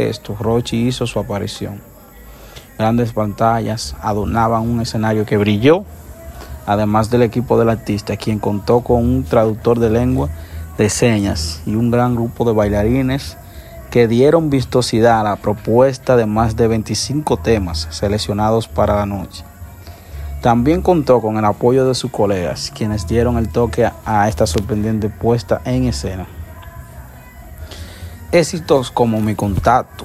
Esto, Rochi hizo su aparición. Grandes pantallas adornaban un escenario que brilló, además del equipo del artista, quien contó con un traductor de lengua de señas y un gran grupo de bailarines que dieron vistosidad a la propuesta de más de 25 temas seleccionados para la noche. También contó con el apoyo de sus colegas, quienes dieron el toque a esta sorprendente puesta en escena. Éxitos como mi contacto,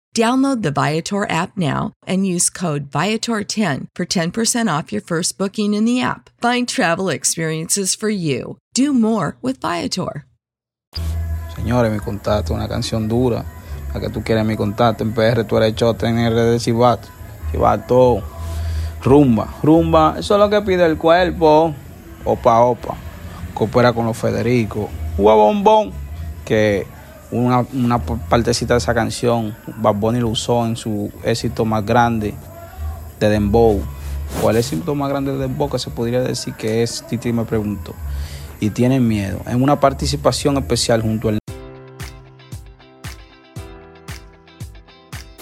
Download the Viator app now and use code Viator10 for 10% off your first booking in the app. Find travel experiences for you. Do more with Viator. Señores, mi contacto, una canción dura. La que tú quieres, mi contacto. En PR tú eres chote, en RD va todo rumba, rumba, eso es lo que pide el cuerpo, opa, opa, coopera con los Federico, Hugo Bombón, que una, una partecita de esa canción, Bad Bunny lo usó en su éxito más grande de Dembow, el éxito más grande de Dembow que se podría decir que es, Titi me preguntó, y tiene miedo, en una participación especial junto al